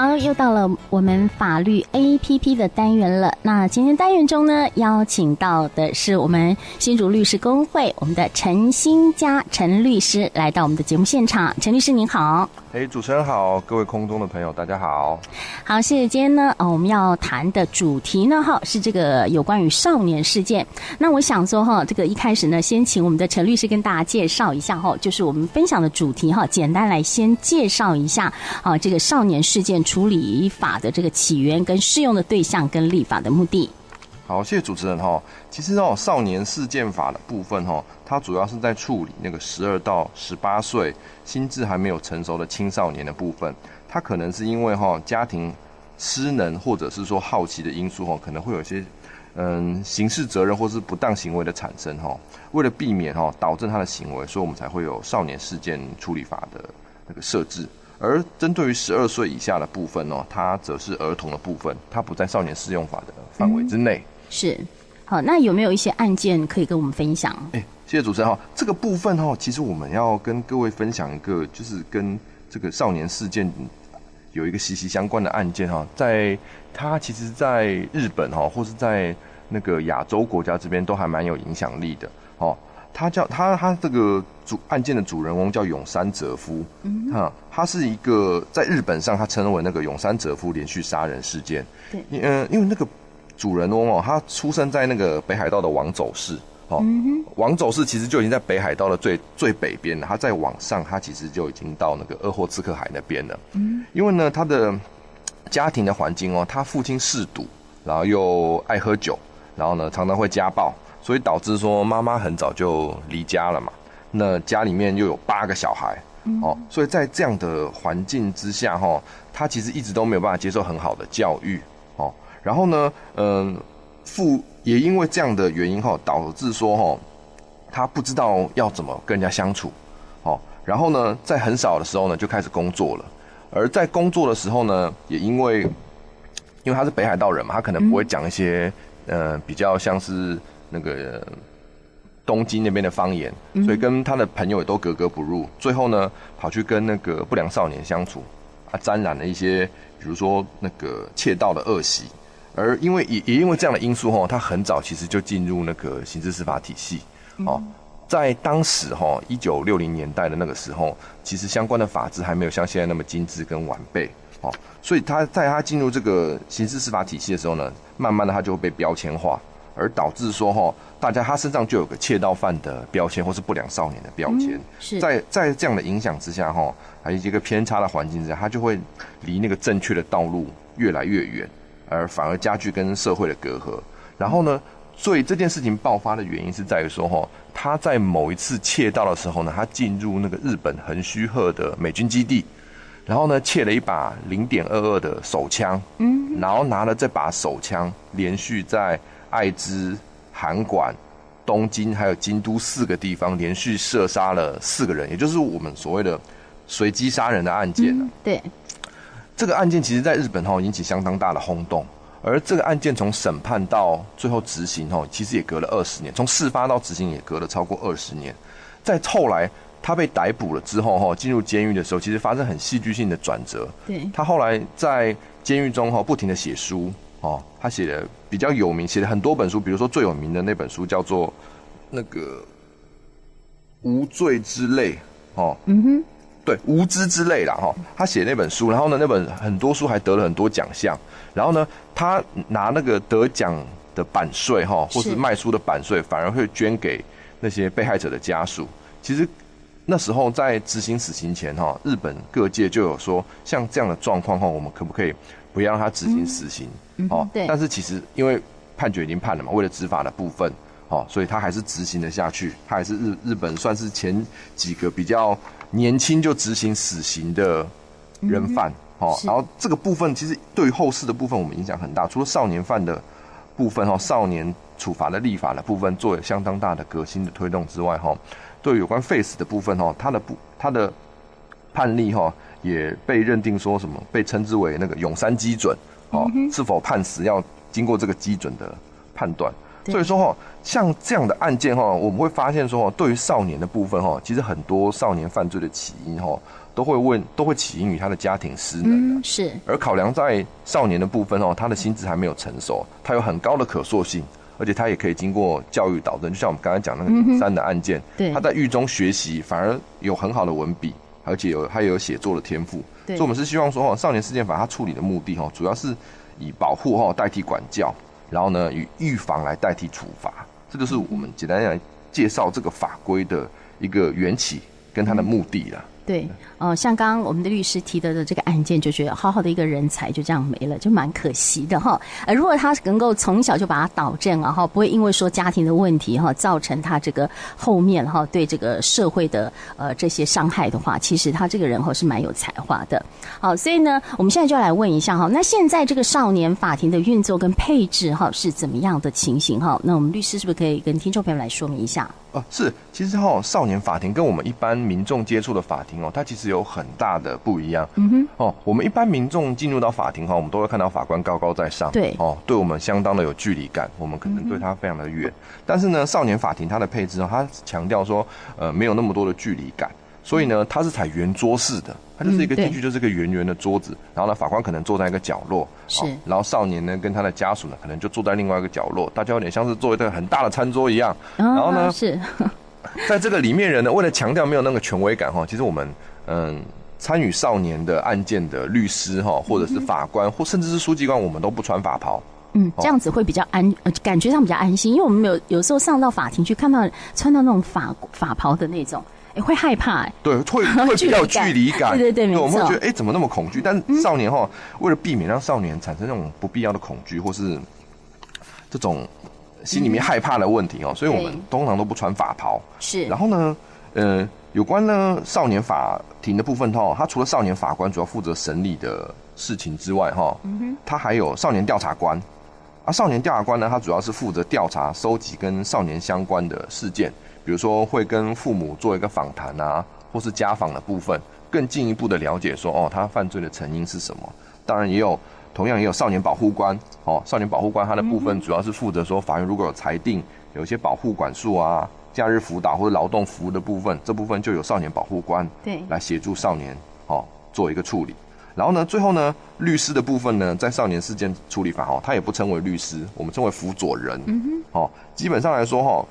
好，又到了我们法律 APP 的单元了。那今天单元中呢，邀请到的是我们新竹律师工会我们的陈新佳陈律师来到我们的节目现场。陈律师您好，哎，主持人好，各位空中的朋友大家好。好，谢谢。今天呢，啊，我们要谈的主题呢，哈，是这个有关于少年事件。那我想说，哈，这个一开始呢，先请我们的陈律师跟大家介绍一下，哈，就是我们分享的主题，哈，简单来先介绍一下，啊，这个少年事件。处理法的这个起源跟适用的对象跟立法的目的。好，谢谢主持人哈。其实哦，少年事件法的部分哈，它主要是在处理那个十二到十八岁心智还没有成熟的青少年的部分。他可能是因为哈家庭失能或者是说好奇的因素哈，可能会有一些嗯刑事责任或是不当行为的产生哈。为了避免哈导致他的行为，所以我们才会有少年事件处理法的那个设置。而针对于十二岁以下的部分呢，它则是儿童的部分，它不在少年适用法的范围之内。嗯。是，好，那有没有一些案件可以跟我们分享？哎，谢谢主持人哈。这个部分哈，其实我们要跟各位分享一个，就是跟这个少年事件有一个息息相关的案件哈。在它其实，在日本哈，或是在那个亚洲国家这边，都还蛮有影响力的。哦，他叫他他这个。主案件的主人翁叫永山哲夫，嗯，哈，他是一个在日本上他称为那个永山哲夫连续杀人事件，对，嗯，因为那个主人翁哦，他出生在那个北海道的王走市，哦，王走市其实就已经在北海道的最最北边了，他在往上，他其实就已经到那个鄂霍次克海那边了，嗯，因为呢，他的家庭的环境哦，他父亲嗜赌，然后又爱喝酒，然后呢，常常会家暴，所以导致说妈妈很早就离家了嘛。那家里面又有八个小孩，哦，所以在这样的环境之下，哈，他其实一直都没有办法接受很好的教育，哦，然后呢，嗯，父也因为这样的原因，哈，导致说，哈，他不知道要怎么跟人家相处，哦，然后呢，在很小的时候呢，就开始工作了，而在工作的时候呢，也因为，因为他是北海道人嘛，他可能不会讲一些，呃，比较像是那个。东京那边的方言，所以跟他的朋友也都格格不入。最后呢，跑去跟那个不良少年相处，啊，沾染了一些，比如说那个窃盗的恶习。而因为也也因为这样的因素哈，他很早其实就进入那个刑事司法体系。哦，在当时哈，一九六零年代的那个时候，其实相关的法制还没有像现在那么精致跟完备。哦，所以他在他进入这个刑事司法体系的时候呢，慢慢的他就会被标签化。而导致说哈，大家他身上就有个窃盗犯的标签，或是不良少年的标签。嗯，是在在这样的影响之下哈，还有一个偏差的环境之下，他就会离那个正确的道路越来越远，而反而加剧跟社会的隔阂。然后呢，所以这件事情爆发的原因是在于说哈，他在某一次窃盗的时候呢，他进入那个日本横须贺的美军基地，然后呢，窃了一把零点二二的手枪，嗯，然后拿了这把手枪连续在。爱知、函馆、东京还有京都四个地方连续射杀了四个人，也就是我们所谓的随机杀人的案件。嗯。对，这个案件其实在日本哈引起相当大的轰动，而这个案件从审判到最后执行哈，其实也隔了二十年，从事发到执行也隔了超过二十年。在后来他被逮捕了之后哈，进入监狱的时候，其实发生很戏剧性的转折。对，他后来在监狱中哈不停的写书。哦，他写的比较有名，写了很多本书，比如说最有名的那本书叫做那个《无罪之泪》哦，嗯哼，对，《无知之泪》啦哈。他写那本书，然后呢，那本很多书还得了很多奖项。然后呢，他拿那个得奖的版税哈，或是卖书的版税，反而会捐给那些被害者的家属。其实那时候在执行死刑前哈，日本各界就有说，像这样的状况哈，我们可不可以？不要让他执行死刑，嗯、哦，对。但是其实因为判决已经判了嘛，为了执法的部分，哦，所以他还是执行了下去。他还是日日本算是前几个比较年轻就执行死刑的人犯，嗯、哦。然后这个部分其实对于后世的部分，我们影响很大。除了少年犯的部分，哦，少年处罚的立法的部分，做了相当大的革新的推动之外，哈，对有关 face 的部分，哈，他的不他的判例，哈。也被认定说什么，被称之为那个永山基准，哦，是否判死要经过这个基准的判断。所以说哈，像这样的案件哈，我们会发现说，对于少年的部分哈，其实很多少年犯罪的起因哈，都会问，都会起因于他的家庭失能、嗯。是。而考量在少年的部分哦，他的心智还没有成熟，他有很高的可塑性，而且他也可以经过教育导正。就像我们刚才讲那个三的案件，嗯、对，他在狱中学习，反而有很好的文笔，而且有他也有写作的天赋。对。所以我们是希望说哦，少年事件法它处理的目的哦，主要是以保护哈代替管教，然后呢，以预防来代替处罚。这就是我们简单来介绍这个法规的一个缘起跟它的目的了。对，呃，像刚刚我们的律师提的的这个案件，就觉得好好的一个人才就这样没了，就蛮可惜的哈。呃，如果他能够从小就把他导正啊，哈，不会因为说家庭的问题哈，造成他这个后面哈对这个社会的呃这些伤害的话，其实他这个人哈是蛮有才华的。好，所以呢，我们现在就要来问一下哈，那现在这个少年法庭的运作跟配置哈是怎么样的情形哈？那我们律师是不是可以跟听众朋友来说明一下？哦，是，其实哈，少年法庭跟我们一般民众接触的法庭哦，它其实有很大的不一样。嗯哼，哦，我们一般民众进入到法庭哈，我们都会看到法官高高在上，对，哦，对我们相当的有距离感，我们可能对他非常的远。但是呢，少年法庭它的配置哦，它强调说，呃，没有那么多的距离感。所以呢，它是采圆桌式的，它就是一个进去就是一个圆圆的桌子，嗯，然后呢，法官可能坐在一个角落，是，然后少年呢跟他的家属呢可能就坐在另外一个角落，大家有点像是坐一个很大的餐桌一样，哦，然后呢是，在这个里面人呢，为了强调没有那个权威感哈，其实我们嗯参与少年的案件的律师哈，或者是法官，嗯，或甚至是书记官，我们都不穿法袍，嗯，这样子会比较安，呃，感觉上比较安心，因为我们有有时候上到法庭去看到穿到那种法法袍的那种。会害怕、欸，对，会 会比较有距离感，对对对，对我们会觉得，哎、欸，怎么那么恐惧？但是少年哈，为了避免让少年产生那种不必要的恐惧，或是这种心里面害怕的问题哦，所以我们通常都不穿法袍。是，然后呢，呃，有关呢少年法庭的部分哈，他除了少年法官主要负责审理的事情之外哈，嗯哼，他还有少年调查官，啊，少年调查官呢，他主要是负责调查、收集跟少年相关的事件。比如说会跟父母做一个访谈啊，或是家访的部分，更进一步的了解说哦，他犯罪的成因是什么？当然也有，同样也有少年保护官哦，少年保护官他的部分主要是负责说，法院如果有裁定有一些保护管束啊、假日辅导或者劳动服务的部分，这部分就有少年保护官对来协助少年哦做一个处理。然后呢，最后呢，律师的部分呢，在少年事件处理法哦，他也不称为律师，我们称为辅佐人。嗯哼，哦，基本上来说哈。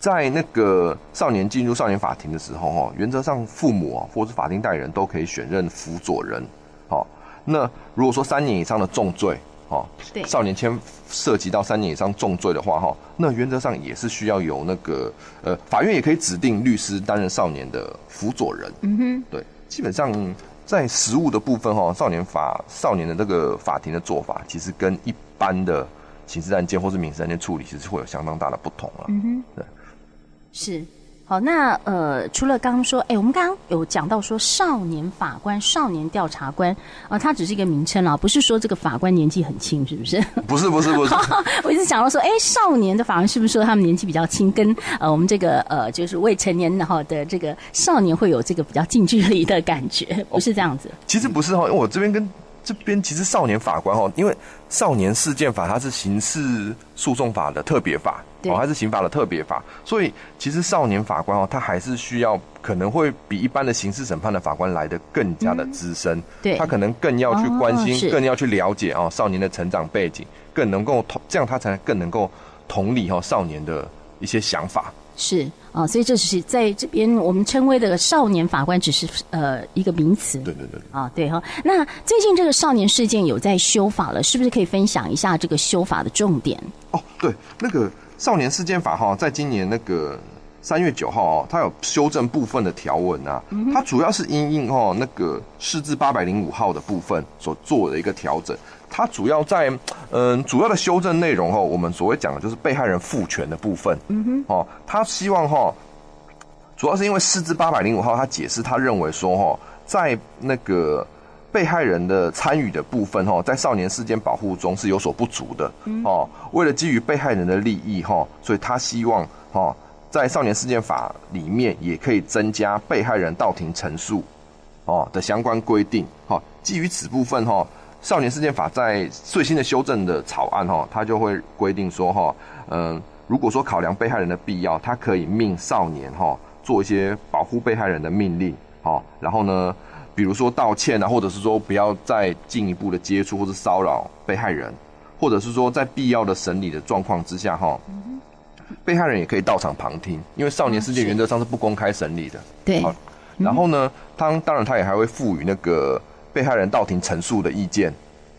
在那个少年进入少年法庭的时候，哈，原则上父母啊，或者是法定代理人都可以选任辅佐人，好。那如果说三年以上的重罪，哈，对，少年签涉及到三年以上重罪的话，哈，那原则上也是需要由那个呃，法院也可以指定律师担任少年的辅佐人。嗯哼，对，基本上在实务的部分，哈，少年法少年的这个法庭的做法，其实跟一般的刑事案件或是民事案件处理，其实会有相当大的不同啊。嗯哼，对。是，好，那呃，除了刚刚说，哎，我们刚刚有讲到说少年法官、少年调查官啊、呃，他只是一个名称啊，不是说这个法官年纪很轻，是不是？不是，不是，不是。我一直想到说，哎，少年的法官是不是说他们年纪比较轻，跟呃我们这个呃就是未成年的哈的这个少年会有这个比较近距离的感觉，不是这样子？其实不是哈，因为我这边跟。这边其实少年法官哦，因为少年事件法它是刑事诉讼法的特别法，哦，它是刑法的特别法，所以其实少年法官哦，他还是需要可能会比一般的刑事审判的法官来的更加的资深，对，他可能更要去关心，更要去了解哦少年的成长背景，更能够同这样他才更能够同理哦少年的一些想法。是啊，所以这是在这边我们称为的少年法官，只是呃一个名词。对对对。啊，对哈。那最近这个少年事件有在修法了，是不是可以分享一下这个修法的重点？哦，对，那个少年事件法哈，在今年那个三月九号哦，它有修正部分的条文啊，嗯、它主要是因应哦那个释字八百零五号的部分所做的一个调整。它主要在，嗯，主要的修正内容哈，我们所谓讲的就是被害人赋权的部分。嗯哼，哦，他希望哈，主要是因为四至八百零五号，他解释他认为说哈，在那个被害人的参与的部分哈，在少年事件保护中是有所不足的。哦，为了基于被害人的利益哈，所以他希望哈，在少年事件法里面也可以增加被害人到庭陈述哦的相关规定。哈，基于此部分哈。少年事件法在最新的修正的草案哈，它就会规定说哈，嗯，如果说考量被害人的必要，他可以命少年哈做一些保护被害人的命令，好，然后呢，比如说道歉啊，或者是说不要再进一步的接触或者骚扰被害人，或者是说在必要的审理的状况之下，哈，被害人也可以到场旁听，因为少年事件原则上是不公开审理的。对。好，然后呢，他当然他也还会赋予那个被害人到庭陈述的意见，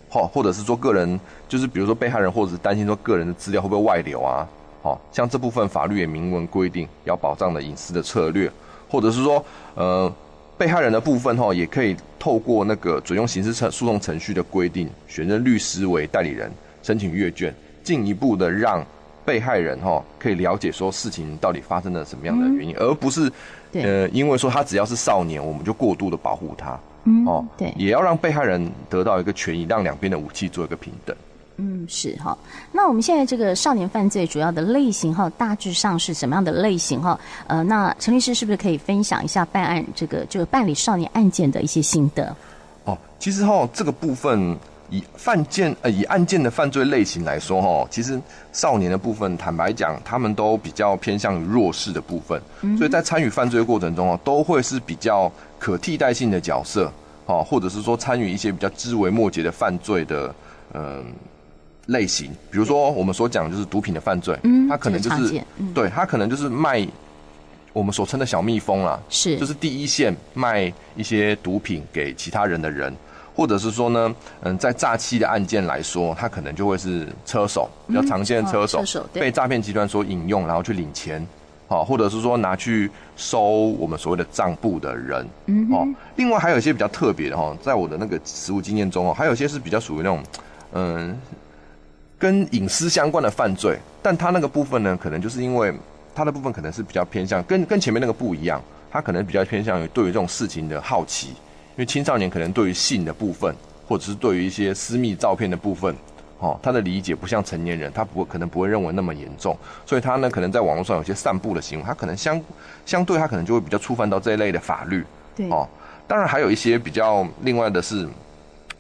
好，或者是说个人就是比如说被害人或者是担心说个人的资料会不会外流啊，好，像这部分法律也明文规定要保障的隐私的策略，或者是说呃。被害人的部分哈，也可以透过那个准用刑事诉讼程序的规定，选任律师为代理人，申请阅卷，进一步的让被害人哈可以了解说事情到底发生了什么样的原因，嗯、而不是呃因为说他只要是少年，我们就过度的保护他，嗯，哦，对，也要让被害人得到一个权益，让两边的武器做一个平等。嗯，是哈。那我们现在这个少年犯罪主要的类型哈，大致上是什么样的类型哈？呃，那陈律师是不是可以分享一下办案这个就办理少年案件的一些心得？哦，其实哈，这个部分以犯件呃以案件的犯罪类型来说哈，其实少年的部分，坦白讲，他们都比较偏向于弱势的部分，嗯、所以在参与犯罪过程中啊，都会是比较可替代性的角色，哦，或者是说参与一些比较枝微末节的犯罪的，嗯、呃。类型，比如说我们所讲就是毒品的犯罪，嗯，他可能就是，嗯、对他可能就是卖我们所称的小蜜蜂啦，是，就是第一线卖一些毒品给其他人的人，或者是说呢，嗯，在诈欺的案件来说，他可能就会是车手，比较常见的车手，嗯哦、车手被诈骗集团所引用，然后去领钱，好，或者是说拿去收我们所谓的账簿的人，嗯，哦，另外还有一些比较特别的哈，在我的那个实务经验中哦，还有一些是比较属于那种，嗯。跟隐私相关的犯罪，但他那个部分呢，可能就是因为他的部分可能是比较偏向跟跟前面那个不一样，他可能比较偏向于对于这种事情的好奇，因为青少年可能对于性的部分，或者是对于一些私密照片的部分，哦，他的理解不像成年人，他不可能不会认为那么严重，所以他呢可能在网络上有些散布的行为，他可能相相对他可能就会比较触犯到这一类的法律，对，哦，当然还有一些比较另外的是。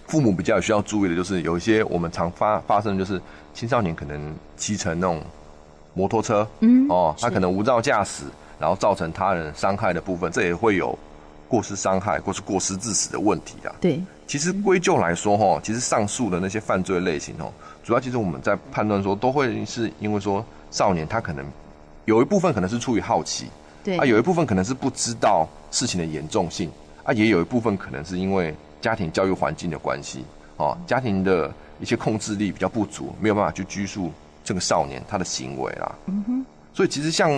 父母比较需要注意的就是，有一些我们常发发生就是青少年可能骑乘那种摩托车，嗯，哦，他可能无照驾驶，然后造成他人伤害的部分，这也会有过失伤害或是过失致死的问题啊。对，其实归咎来说，哈，其实上述的那些犯罪类型，哦，主要其实我们在判断说，都会是因为说少年他可能有一部分可能是出于好奇，对啊，有一部分可能是不知道事情的严重性，啊，也有一部分可能是因为。家庭教育环境的关系，哦，家庭的一些控制力比较不足，没有办法去拘束这个少年他的行为啦。嗯哼。所以其实像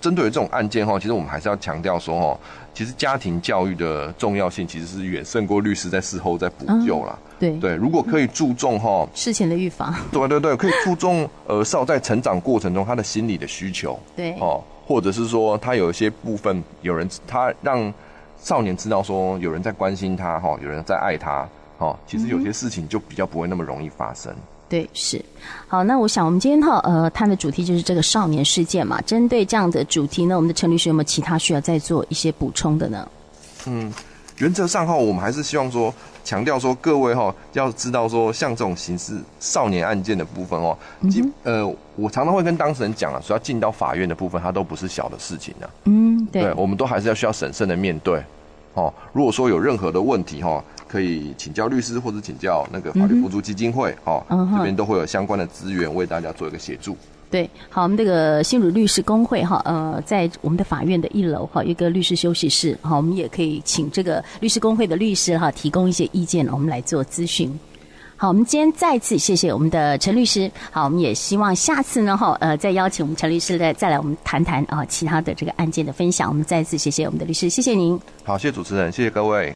针对于这种案件哈，其实我们还是要强调说哈，其实家庭教育的重要性其实是远胜过律师在事后再补救啦。对对，如果可以注重哈事前的预防，对对对，可以注重呃少在成长过程中他的心理的需求，对哦，或者是说他有一些部分有人他让。少年知道说有人在关心他哈，有人在爱他哈，其实有些事情就比较不会那么容易发生。对，是。好，那我想我们今天哈呃谈的主题就是这个少年事件嘛。针对这样的主题呢，我们的陈律师有没有其他需要再做一些补充的呢？嗯，原则上哈，我们还是希望说强调说各位哈要知道说像这种刑事少年案件的部分哦，嗯、呃，我常常会跟当事人讲啊，说要进到法院的部分，它都不是小的事情啊。嗯，对，对，我们都还是要需要审慎的面对。哦，如果说有任何的问题哈，可以请教律师或者请教那个法律扶助基金会，哈、嗯，这边都会有相关的资源为大家做一个协助。对，好，我们这个新竹律师工会哈，呃，在我们的法院的一楼哈，有一个律师休息室，好，我们也可以请这个律师工会的律师哈，提供一些意见，我们来做咨询。好，我们今天再次谢谢我们的陈律师。好，我们也希望下次呢，哈，呃，再邀请我们陈律师再再来，我们谈谈啊其他的这个案件的分享。我们再次谢谢我们的律师，谢谢您。好，谢谢主持人，谢谢各位。